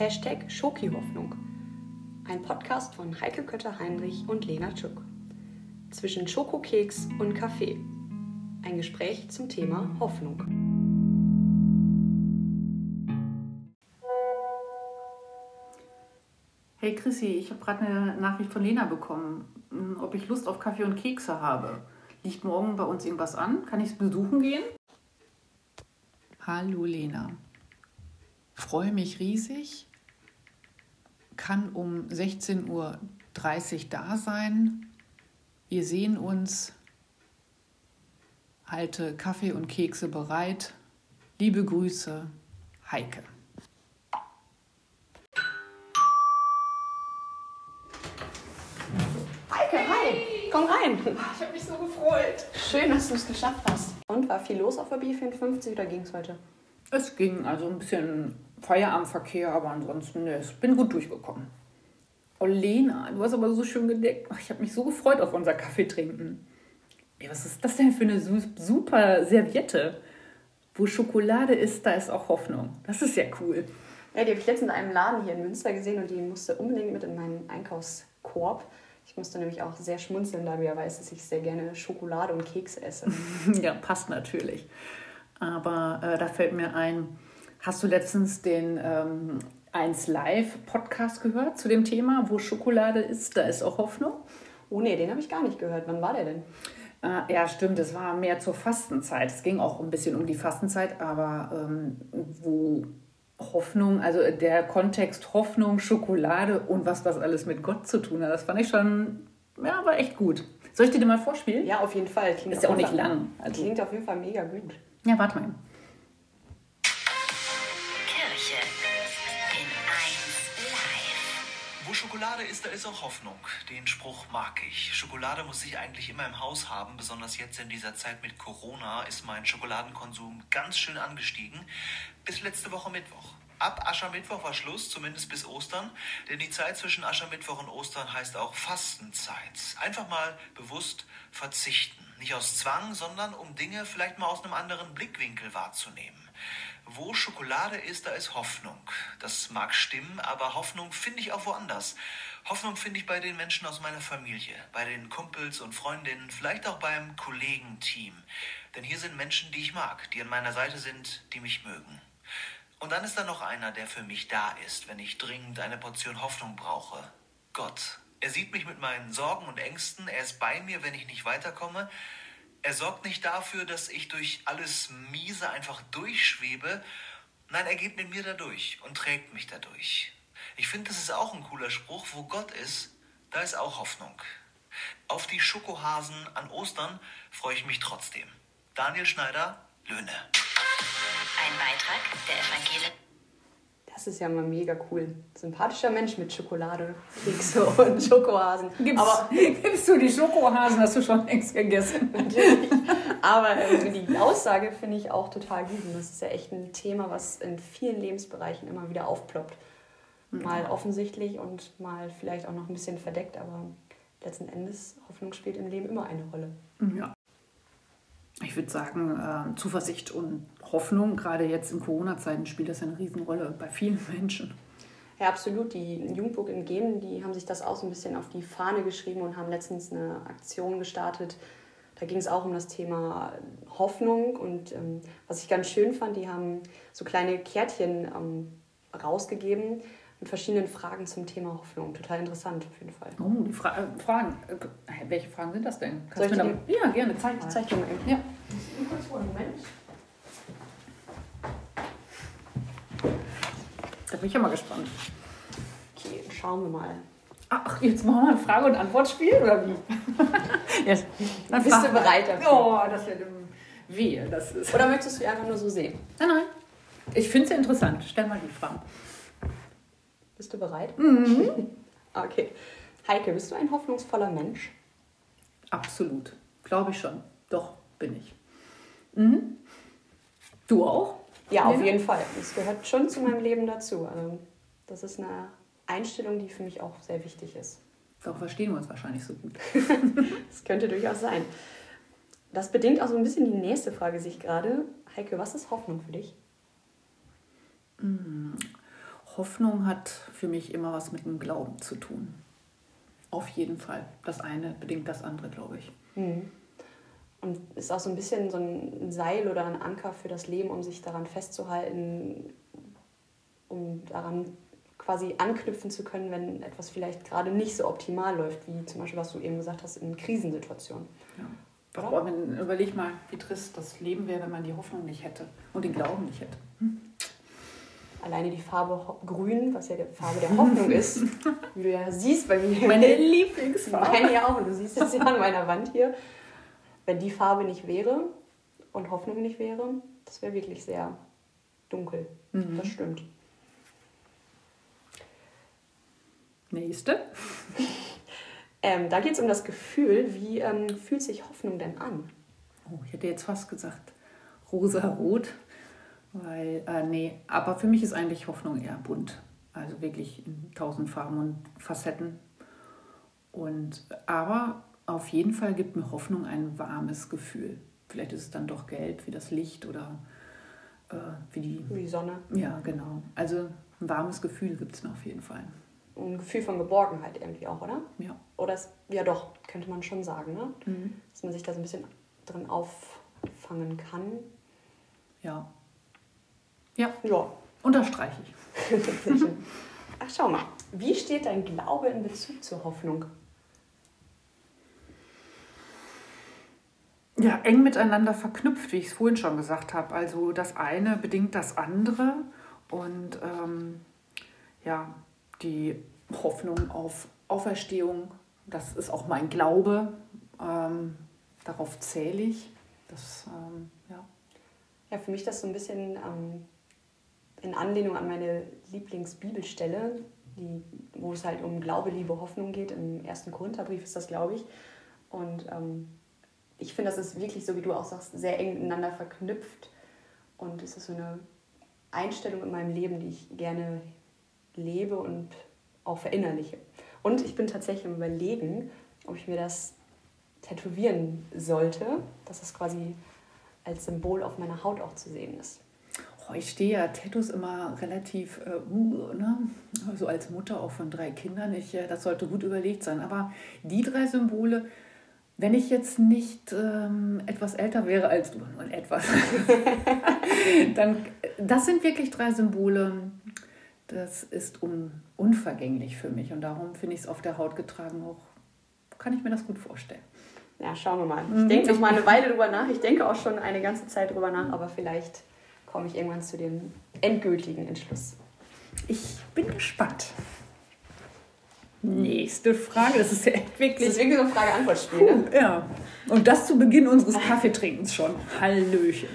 Hashtag Schoki-Hoffnung. Ein Podcast von Heike Kötter-Heinrich und Lena Tschuk. Zwischen Schokokeks und Kaffee. Ein Gespräch zum Thema Hoffnung. Hey Chrissy, ich habe gerade eine Nachricht von Lena bekommen, hm, ob ich Lust auf Kaffee und Kekse habe. Liegt morgen bei uns irgendwas an? Kann ich es besuchen gehen? Hallo Lena. Freue mich riesig. Kann um 16.30 Uhr da sein. Wir sehen uns. Halte Kaffee und Kekse bereit. Liebe Grüße, Heike. Heike, hi! Komm rein! Ich habe mich so gefreut. Schön, dass du es geschafft hast. Und war viel los auf der B54 oder ging es heute? Es ging also ein bisschen Feierabendverkehr, aber ansonsten ne, ich bin gut durchgekommen. Oh Lena, du hast aber so schön gedeckt. Ach, Ich habe mich so gefreut auf unser Kaffee trinken. Ey, was ist das denn für eine su- super Serviette? Wo Schokolade ist, da ist auch Hoffnung. Das ist ja cool. Ja, die habe ich letztens in einem Laden hier in Münster gesehen und die musste unbedingt mit in meinen Einkaufskorb. Ich musste nämlich auch sehr schmunzeln, da du ja weißt, dass ich sehr gerne Schokolade und Kekse esse. Ja, passt natürlich. Aber äh, da fällt mir ein, hast du letztens den ähm, 1 Live Podcast gehört zu dem Thema, wo Schokolade ist, da ist auch Hoffnung? Oh nee, den habe ich gar nicht gehört. Wann war der denn? Äh, ja, stimmt, es war mehr zur Fastenzeit. Es ging auch ein bisschen um die Fastenzeit, aber ähm, wo Hoffnung, also der Kontext Hoffnung, Schokolade und was das alles mit Gott zu tun hat, das fand ich schon, ja, war echt gut. Soll ich dir den mal vorspielen? Ja, auf jeden Fall. Klingt Ist ja auch nicht lang. Also, Klingt auf jeden Fall mega gut. ja, warte mal. Wo Schokolade ist, da ist auch Hoffnung. Den Spruch mag ich. Schokolade muss ich eigentlich immer im Haus haben. Besonders jetzt in dieser Zeit mit Corona ist mein Schokoladenkonsum ganz schön angestiegen. Bis letzte Woche Mittwoch. Ab Aschermittwoch war Schluss, zumindest bis Ostern. Denn die Zeit zwischen Aschermittwoch und Ostern heißt auch Fastenzeit. Einfach mal bewusst verzichten. Nicht aus Zwang, sondern um Dinge vielleicht mal aus einem anderen Blickwinkel wahrzunehmen. Wo Schokolade ist, da ist Hoffnung. Das mag stimmen, aber Hoffnung finde ich auch woanders. Hoffnung finde ich bei den Menschen aus meiner Familie, bei den Kumpels und Freundinnen, vielleicht auch beim Kollegenteam. Denn hier sind Menschen, die ich mag, die an meiner Seite sind, die mich mögen. Und dann ist da noch einer, der für mich da ist, wenn ich dringend eine Portion Hoffnung brauche. Gott. Er sieht mich mit meinen Sorgen und Ängsten, er ist bei mir, wenn ich nicht weiterkomme. Er sorgt nicht dafür, dass ich durch alles Miese einfach durchschwebe. Nein, er geht mit mir dadurch und trägt mich dadurch. Ich finde, das ist auch ein cooler Spruch. Wo Gott ist, da ist auch Hoffnung. Auf die Schokohasen an Ostern freue ich mich trotzdem. Daniel Schneider, Löhne. Ein Beitrag der Evangelik Das ist ja mal mega cool. Sympathischer Mensch mit Schokolade, Kekse und Schokohasen. Gibst, Aber, gibst du die Schokohasen, hast du schon längst gegessen. natürlich. Aber ähm, die Aussage finde ich auch total gut. Und das ist ja echt ein Thema, was in vielen Lebensbereichen immer wieder aufploppt. Mal offensichtlich und mal vielleicht auch noch ein bisschen verdeckt, aber letzten Endes, Hoffnung spielt im Leben immer eine Rolle. Ja. Ich würde sagen, äh, Zuversicht und Hoffnung, gerade jetzt in Corona-Zeiten, spielt das eine Riesenrolle bei vielen Menschen. Ja, absolut. Die Jugendburg in Gemen, die haben sich das auch so ein bisschen auf die Fahne geschrieben und haben letztens eine Aktion gestartet. Da ging es auch um das Thema Hoffnung und ähm, was ich ganz schön fand, die haben so kleine Kärtchen ähm, rausgegeben mit verschiedenen Fragen zum Thema Hoffnung. Total interessant auf jeden Fall. Oh, die Fra äh, Fragen. Äh, welche Fragen sind das denn? Soll ich Ja, gerne, zeig zeig dir mal eben. Ja. Moment. Da bin ich ja mal gespannt. Okay, schauen wir mal. Ach, jetzt machen wir ein Frage- und Antwortspiel oder wie? yes. Dann Bist du bereit dafür? Oh, das wird im Wehe. Das ist. Oder möchtest du einfach nur so sehen? Nein, nein. Ich finde es ja interessant. Stell mal die Fragen. Bist du bereit? Mhm. Okay. Heike, bist du ein hoffnungsvoller Mensch? Absolut. Glaube ich schon. Doch, bin ich. Mhm. Du auch? Ja, auf jeden Fall. Das gehört schon zu meinem Leben dazu. Also, das ist eine Einstellung, die für mich auch sehr wichtig ist. Doch verstehen wir uns wahrscheinlich so gut. Das könnte durchaus sein. Das bedingt auch so ein bisschen die nächste Frage sich gerade. Heike, was ist Hoffnung für dich? Hoffnung hat für mich immer was mit dem Glauben zu tun. Auf jeden Fall. Das eine bedingt das andere, glaube ich. Mhm. Und ist auch so ein bisschen so ein Seil oder ein Anker für das Leben, um sich daran festzuhalten, um daran quasi anknüpfen zu können, wenn etwas vielleicht gerade nicht so optimal läuft, wie zum Beispiel, was du eben gesagt hast, in Krisensituationen. Ja. Aber wenn, überleg mal, wie trist das Leben wäre, wenn man die Hoffnung nicht hätte und den Glauben nicht hätte. Alleine die Farbe Grün, was ja die Farbe der Hoffnung ist, wie du ja siehst bei mir. Meine Lieblingsfarbe. Meine ja auch, und du siehst es ja an meiner Wand hier. Wenn die Farbe nicht wäre und Hoffnung nicht wäre, das wäre wirklich sehr dunkel. Mhm. Das stimmt. Nächste. Ähm, da geht es um das Gefühl, wie ähm, fühlt sich Hoffnung denn an? Oh, ich hätte jetzt fast gesagt rosa-rot. Weil, äh, nee, aber für mich ist eigentlich Hoffnung eher bunt. Also wirklich in tausend Farben und Facetten. Und, aber auf jeden Fall gibt mir Hoffnung ein warmes Gefühl. Vielleicht ist es dann doch gelb wie das Licht oder äh, wie die. Wie die Sonne. Ja, genau. Also ein warmes Gefühl gibt es mir auf jeden Fall. Ein Gefühl von Geborgenheit irgendwie auch, oder? Ja. Oder es, ja doch, könnte man schon sagen, ne? Mhm. Dass man sich da so ein bisschen drin auffangen kann. Ja. Ja, Ja, unterstreiche ich. Ach, schau mal. Wie steht dein Glaube in Bezug zur Hoffnung? Ja, eng miteinander verknüpft, wie ich es vorhin schon gesagt habe. Also das eine bedingt das andere und ähm, ja, die Hoffnung auf Auferstehung, das ist auch mein Glaube. Ähm, darauf zähle ich. Das, ähm, ja. Ja, für mich das so ein bisschen ähm, in Anlehnung an meine Lieblingsbibelstelle, die, wo es halt um Glaube, Liebe, Hoffnung geht. Im ersten Korintherbrief ist das, glaube ich. Und ähm, ich finde, das ist wirklich, so wie du auch sagst, sehr eng miteinander verknüpft. Und es ist so eine Einstellung in meinem Leben, die ich gerne lebe und auch verinnerliche. Und ich bin tatsächlich im Überlegen, ob ich mir das tätowieren sollte, dass es quasi als Symbol auf meiner Haut auch zu sehen ist. Oh, ich stehe ja Tattoos immer relativ, äh, uh, ne? so als Mutter auch von drei Kindern. Ich, äh, das sollte gut überlegt sein. Aber die drei Symbole, wenn ich jetzt nicht ähm, etwas älter wäre als du, nur etwas, dann, das sind wirklich drei Symbole. Das ist un, unvergänglich für mich und darum finde ich es auf der Haut getragen auch, kann ich mir das gut vorstellen. Ja, schauen wir mal. Mhm. Ich denke noch mal eine Weile drüber nach. Ich denke auch schon eine ganze Zeit drüber nach, aber vielleicht komme ich irgendwann zu dem endgültigen Entschluss. Ich bin gespannt. Nächste Frage, das ist ja echt Das wirklich ist irgendwie so ein Frage-Antwort-Spiel, ne? Ja, und das zu Beginn unseres Kaffeetrinkens schon. Hallöchen.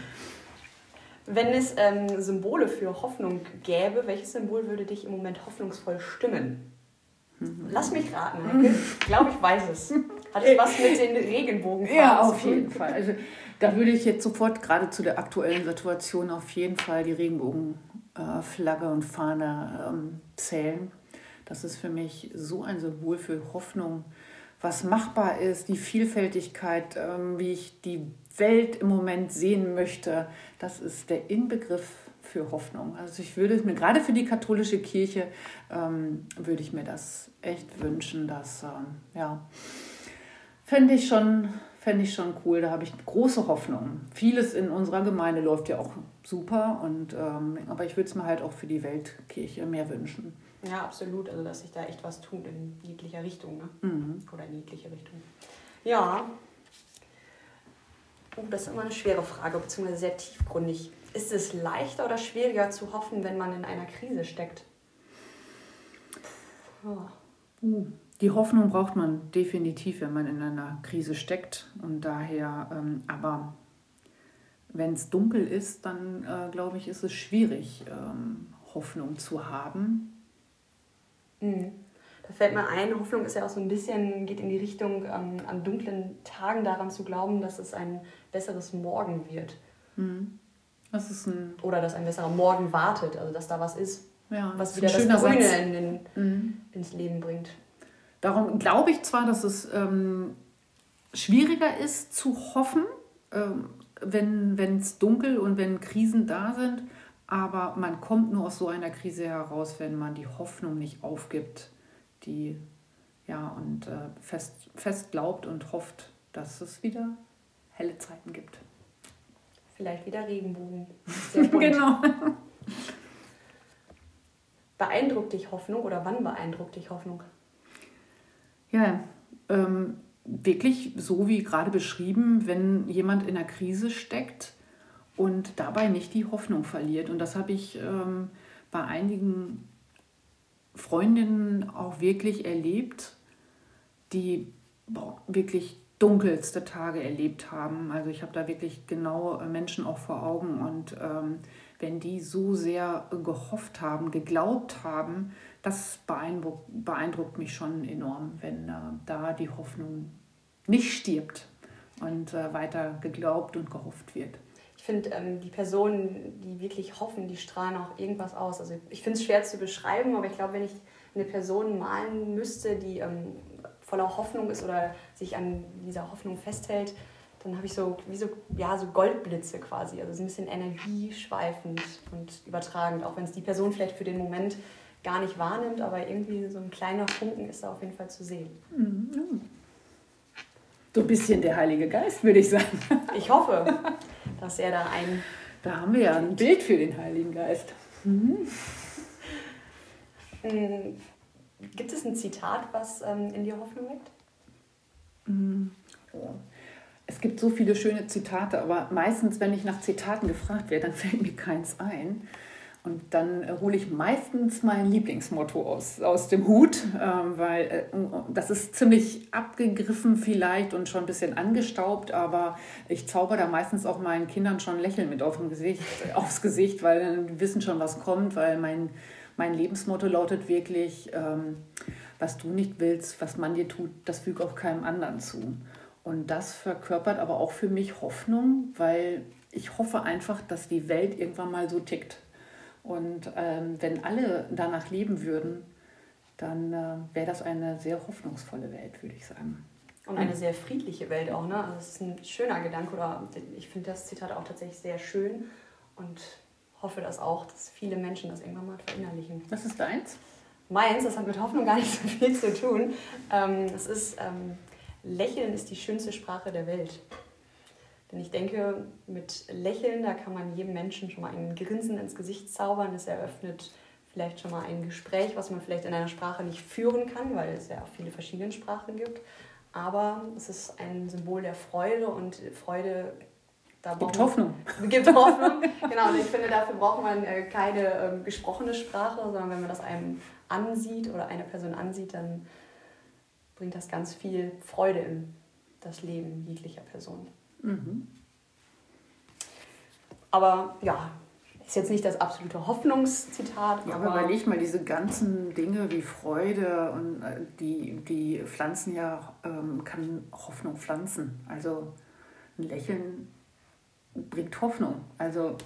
Wenn es ähm, Symbole für Hoffnung gäbe, welches Symbol würde dich im Moment hoffnungsvoll stimmen? Lass mich raten, Heike. Ich glaube, ich weiß es. Hat es was mit den Regenbogenfarben Ja, auf jeden Fall. Also, da würde ich jetzt sofort gerade zu der aktuellen Situation auf jeden Fall die Regenbogenflagge und Fahne ähm, zählen. Das ist für mich so ein Symbol für Hoffnung, was machbar ist, die Vielfältigkeit, ähm, wie ich die Welt im Moment sehen möchte. Das ist der Inbegriff für Hoffnung. Also ich würde mir gerade für die katholische Kirche ähm, würde ich mir das echt wünschen, dass ähm, ja Fände ich schon, fände ich schon cool. Da habe ich große Hoffnung. Vieles in unserer Gemeinde läuft ja auch super, und, ähm, aber ich würde es mir halt auch für die Weltkirche mehr wünschen. Ja, absolut. Also, dass sich da echt was tut in jeglicher Richtung. Ne? Mhm. Oder in jegliche Richtung. Ja. Oh, das ist immer eine schwere Frage, beziehungsweise sehr tiefgründig. Ist es leichter oder schwieriger zu hoffen, wenn man in einer Krise steckt? Oh. Uh, Die Hoffnung braucht man definitiv, wenn man in einer Krise steckt. Und daher, ähm, aber wenn es dunkel ist, dann äh, glaube ich, ist es schwierig, ähm, Hoffnung zu haben. Mhm. Da fällt mir ein, Hoffnung ist ja auch so ein bisschen, geht in die Richtung, ähm, an dunklen Tagen daran zu glauben, dass es ein besseres Morgen wird. Mhm. Das ist ein, Oder dass ein besserer Morgen wartet, also dass da was ist, ja, was wieder das Grüne in den, Mhm. ins Leben bringt. Darum glaube ich zwar, dass es ähm, schwieriger ist zu hoffen, ähm, wenn es dunkel und wenn Krisen da sind, Aber man kommt nur aus so einer Krise heraus, wenn man die Hoffnung nicht aufgibt, die ja und äh, fest, fest glaubt und hofft, dass es wieder helle Zeiten gibt. Vielleicht wieder Regenbogen. Genau. Beeindruckt dich Hoffnung oder wann beeindruckt dich Hoffnung? Ja, ähm, wirklich so wie gerade beschrieben, wenn jemand in einer Krise steckt und dabei nicht die Hoffnung verliert. Und das habe ich ähm, bei einigen Freundinnen auch wirklich erlebt, die boah, wirklich dunkelste Tage erlebt haben. Also ich habe da wirklich genau Menschen auch vor Augen und ähm, wenn die so sehr gehofft haben, geglaubt haben, das beeindruckt, beeindruckt mich schon enorm, wenn äh, da die Hoffnung nicht stirbt und äh, weiter geglaubt und gehofft wird. Ich finde, ähm, die Personen, die wirklich hoffen, die strahlen auch irgendwas aus. Also ich finde es schwer zu beschreiben, aber ich glaube, wenn ich eine Person malen müsste, die ähm, voller Hoffnung ist oder sich an dieser Hoffnung festhält, dann habe ich so wie so, ja, so Goldblitze quasi. Also so ein bisschen energieschweifend und übertragend, auch wenn es die Person vielleicht für den Moment gar nicht wahrnimmt, aber irgendwie so ein kleiner Funken ist da auf jeden Fall zu sehen. So ein bisschen der Heilige Geist, würde ich sagen. Ich hoffe, dass er da ein Da haben wir ja ein Bild für den Heiligen Geist. Mm, Gibt es ein Zitat, was ähm, in dir Hoffnung weckt? Es gibt so viele schöne Zitate, aber meistens, wenn ich nach Zitaten gefragt werde, dann fällt mir keins ein. Und dann äh, hole ich meistens mein Lieblingsmotto aus, aus dem Hut, ähm, weil äh, das ist ziemlich abgegriffen vielleicht und schon ein bisschen angestaubt, aber ich zauber da meistens auch meinen Kindern schon ein Lächeln mit auf dem Gesicht, aufs Gesicht, weil dann wissen schon, was kommt, weil mein, mein Lebensmotto lautet wirklich, ähm, was du nicht willst, was man dir tut, das füge auch keinem anderen zu. Und das verkörpert aber auch für mich Hoffnung, weil ich hoffe einfach, dass die Welt irgendwann mal so tickt. Und ähm, wenn alle danach leben würden, dann äh, wäre das eine sehr hoffnungsvolle Welt, würde ich sagen. Und eine sehr friedliche Welt auch, ne? Also das ist ein schöner Gedanke oder ich finde das Zitat auch tatsächlich sehr schön und hoffe das auch, dass viele Menschen das irgendwann mal verinnerlichen. Was ist deins? Meins, das hat mit Hoffnung gar nicht so viel zu tun. Ähm, es ist, ähm, Lächeln ist die schönste Sprache der Welt. Denn ich denke, mit Lächeln, da kann man jedem Menschen schon mal ein Grinsen ins Gesicht zaubern. Es eröffnet vielleicht schon mal ein Gespräch, was man vielleicht in einer Sprache nicht führen kann, weil es ja auch viele verschiedene Sprachen gibt. Aber es ist ein Symbol der Freude und Freude da Gibt Hoffnung. Gibt Hoffnung. genau, und ich finde, dafür braucht man äh, keine ähm, gesprochene Sprache, sondern wenn man das einem ansieht oder eine Person ansieht, dann bringt das ganz viel Freude in das Leben jeglicher Person. Mhm. Aber ja, ist jetzt nicht das absolute Hoffnungszitat, Ja, aber aber überleg mal, diese ganzen Dinge wie Freude und äh, die, die pflanzen ja, ähm, kann Hoffnung pflanzen. Also ein Lächeln bringt Hoffnung. Also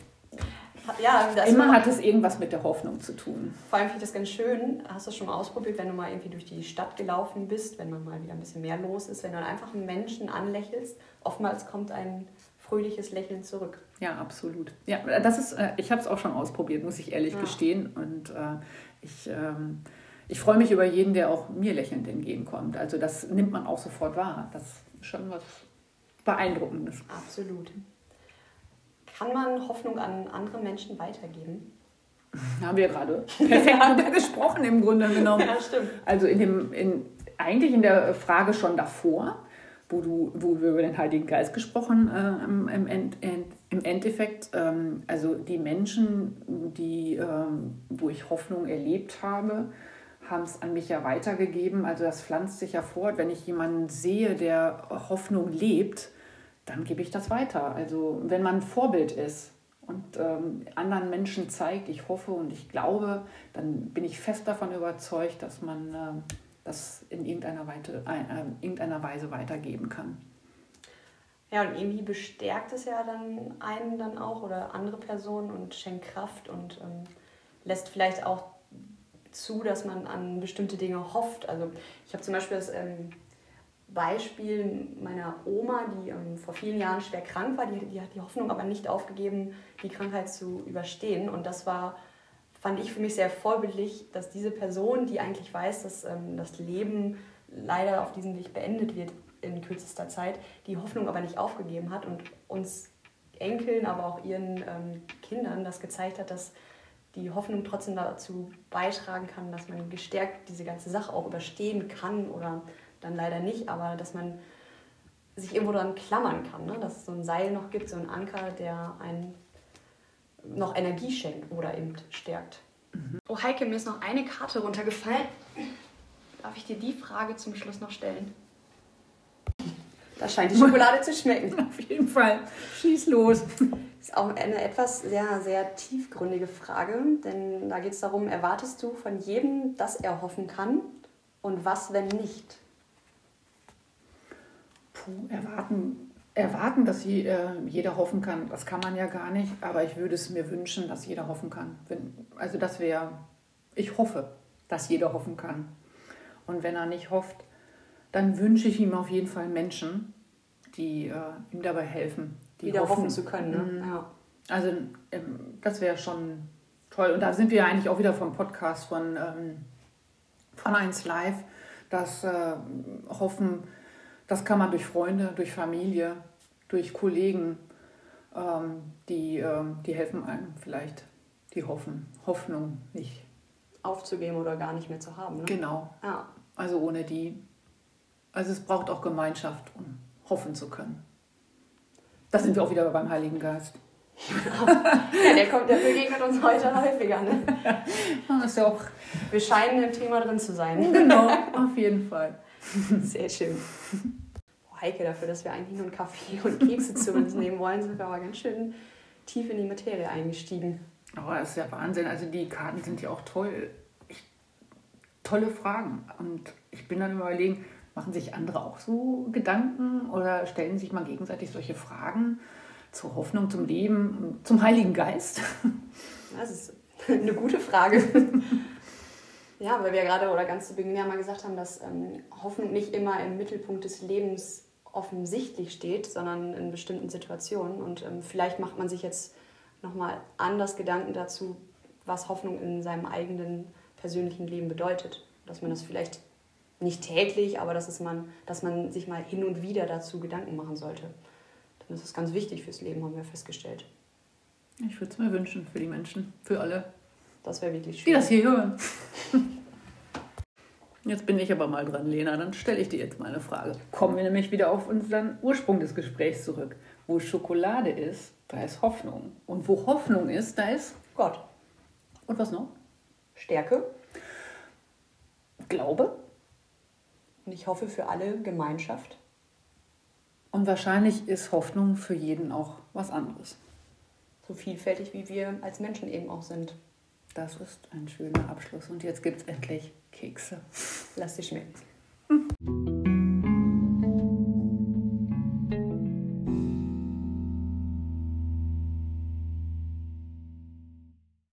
ja, das immer hat es irgendwas mit der Hoffnung zu tun. Vor allem finde ich das ganz schön. Hast du das schon mal ausprobiert, wenn du mal irgendwie durch die Stadt gelaufen bist, wenn man mal wieder ein bisschen mehr los ist, wenn du einfach einen Menschen anlächelst, oftmals kommt ein fröhliches Lächeln zurück. Ja, absolut. Ja, das ist, äh, ich habe es auch schon ausprobiert, muss ich ehrlich Ja. gestehen. Und äh, ich, ähm, ich freue mich über jeden, der auch mir lächelnd entgegenkommt. Also das nimmt man auch sofort wahr. Das ist schon was Beeindruckendes. Absolut. Kann man Hoffnung an andere Menschen weitergeben? Haben wir gerade perfekt drüber gesprochen im Grunde genommen. Ja, stimmt. Also in dem, in, eigentlich in der Frage schon davor, wo, du, wo wir über den Heiligen Geist gesprochen äh, im, im, End, End, im Endeffekt, ähm, also die Menschen, die, ähm, wo ich Hoffnung erlebt habe, haben es an mich ja weitergegeben. Also das pflanzt sich ja fort. Wenn ich jemanden sehe, der Hoffnung lebt, dann gebe ich das weiter. Also wenn man Vorbild ist und ähm, anderen Menschen zeigt, ich hoffe und ich glaube, dann bin ich fest davon überzeugt, dass man ähm, das in irgendeiner, Weite, äh, äh, irgendeiner Weise weitergeben kann. Ja, und irgendwie bestärkt es ja dann einen dann auch oder andere Personen und schenkt Kraft und ähm, lässt vielleicht auch zu, dass man an bestimmte Dinge hofft. Also ich habe zum Beispiel das ähm, Beispiel meiner Oma, die ähm, vor vielen Jahren schwer krank war. Die, die hat die Hoffnung aber nicht aufgegeben, die Krankheit zu überstehen. Und das war, fand ich für mich sehr vorbildlich, dass diese Person, die eigentlich weiß, dass ähm, das Leben leider auf diesem Weg beendet wird in kürzester Zeit, die Hoffnung aber nicht aufgegeben hat und uns Enkeln, aber auch ihren ähm, Kindern das gezeigt hat, dass die Hoffnung trotzdem dazu beitragen kann, dass man gestärkt diese ganze Sache auch überstehen kann oder dann leider nicht, aber dass man sich irgendwo daran klammern kann, ne? dass es so ein Seil noch gibt, so ein Anker, der einen noch Energie schenkt oder eben stärkt. Mhm. Oh Heike, mir ist noch eine Karte runtergefallen. Darf ich dir die Frage zum Schluss noch stellen? Da scheint die Schokolade zu schmecken. Auf jeden Fall. Schieß los. Ist auch eine etwas sehr, sehr tiefgründige Frage, denn da geht es darum, erwartest du von jedem, dass er hoffen kann und was, wenn nicht? Erwarten, erwarten, dass je, äh, jeder hoffen kann, das kann man ja gar nicht, aber ich würde es mir wünschen, dass jeder hoffen kann. Wenn, also das wäre, ich hoffe, dass jeder hoffen kann. Und wenn er nicht hofft, dann wünsche ich ihm auf jeden Fall Menschen, die äh, ihm dabei helfen. Die Wieder hoffen, hoffen zu können. Ne? Mhm. Ja. Also ähm, das wäre schon toll. Und da sind wir eigentlich auch wieder vom Podcast von, ähm, von 1 Live. Das äh, Hoffen, das kann man durch Freunde, durch Familie, durch Kollegen, ähm, die, ähm, die helfen einem vielleicht, die hoffen, Hoffnung nicht aufzugeben oder gar nicht mehr zu haben. Ne? Genau. Ja. Also ohne die. Also es braucht auch Gemeinschaft, um hoffen zu können. Da sind wir auch wieder beim Heiligen Geist. ja, der kommt, der begegnet uns heute häufiger. Ne? Das ist ja auch. Wir scheinen im Thema drin zu sein. Genau, auf jeden Fall. Sehr schön. Oh, Heike, dafür, dass wir eigentlich nur einen Kaffee und Kekse zu uns nehmen wollen, sind wir aber ganz schön tief in die Materie eingestiegen. Oh, das ist ja Wahnsinn. Also die Karten sind ja auch toll. Ich, tolle Fragen. Und ich bin dann überlegen, machen sich andere auch so Gedanken oder stellen sich mal gegenseitig solche Fragen zur Hoffnung, zum Leben, zum Heiligen Geist? Das ist eine gute Frage. Ja, weil wir gerade oder ganz zu Beginn ja mal gesagt haben, dass ähm, Hoffnung nicht immer im Mittelpunkt des Lebens offensichtlich steht, sondern in bestimmten Situationen. Und ähm, vielleicht macht man sich jetzt nochmal anders Gedanken dazu, was Hoffnung in seinem eigenen persönlichen Leben bedeutet. Dass man das vielleicht nicht täglich, aber dass, es man, dass man sich mal hin und wieder dazu Gedanken machen sollte. Das ist ganz wichtig fürs Leben, haben wir festgestellt. Ich würde es mir wünschen für die Menschen, für alle. Das wäre wirklich schön. Die das hier hören. Jetzt bin ich aber mal dran, Lena. Dann stelle ich dir jetzt mal eine Frage. Kommen wir nämlich wieder auf unseren Ursprung des Gesprächs zurück. Wo Schokolade ist, da ist Hoffnung. Und wo Hoffnung ist, da ist Gott. Und was noch? Stärke. Glaube. Und ich hoffe für alle Gemeinschaft. Und wahrscheinlich ist Hoffnung für jeden auch was anderes. So vielfältig wie wir als Menschen eben auch sind. Das ist ein schöner Abschluss. Und jetzt gibt es endlich Kekse. Lass dich schmecken. Hm.